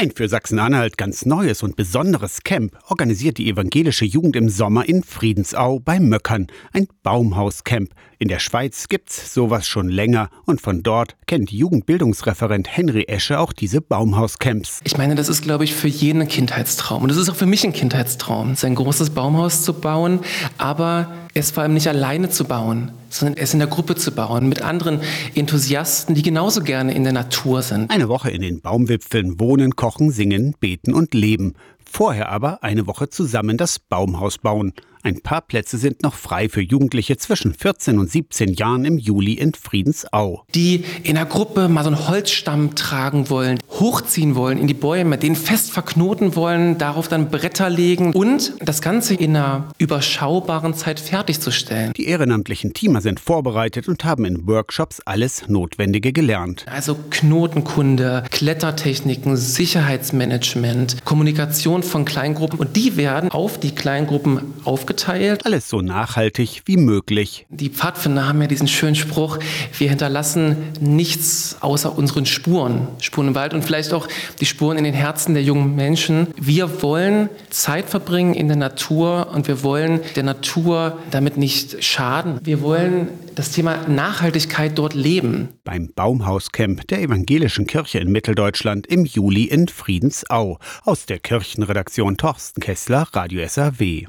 Ein für Sachsen-Anhalt ganz neues und besonderes Camp organisiert die evangelische Jugend im Sommer in Friedensau bei Möckern. Ein Baumhauscamp. In der Schweiz gibt's sowas schon länger und von dort kennt Jugendbildungsreferent Henry Esche auch diese Baumhauscamps. Ich meine, das ist, glaube ich, für jeden ein Kindheitstraum. Und das ist auch für mich ein Kindheitstraum, sein großes Baumhaus zu bauen, aber es vor allem nicht alleine zu bauen, sondern es in der Gruppe zu bauen, mit anderen Enthusiasten, die genauso gerne in der Natur sind. Eine Woche in den Baumwipfeln wohnen, kochen, singen, beten und leben. Vorher aber eine Woche zusammen das Baumhaus bauen. Ein paar Plätze sind noch frei für Jugendliche zwischen 14 und 17 Jahren im Juli in Friedensau. Die in der Gruppe mal so einen Holzstamm tragen wollen, hochziehen wollen in die Bäume, den fest verknoten wollen, darauf dann Bretter legen und das Ganze in einer überschaubaren Zeit fertigzustellen. Die ehrenamtlichen Teamer sind vorbereitet und haben in Workshops alles Notwendige gelernt. Also Knotenkunde, Klettertechniken, Sicherheitsmanagement, Kommunikation von Kleingruppen und die werden auf die Kleingruppen aufgeteilt. Alles so nachhaltig wie möglich. Die Pfadfinder haben ja diesen schönen Spruch, wir hinterlassen nichts außer unseren Spuren. Spuren im Wald und vielleicht auch die Spuren in den Herzen der jungen Menschen. Wir wollen Zeit verbringen in der Natur und wir wollen der Natur damit nicht schaden. Wir wollen das Thema Nachhaltigkeit dort leben. Beim Baumhauscamp der Evangelischen Kirche in Mitteldeutschland im Juli in Friedensau. Aus der Kirchenredaktion Torsten Kessler, Radio SAW.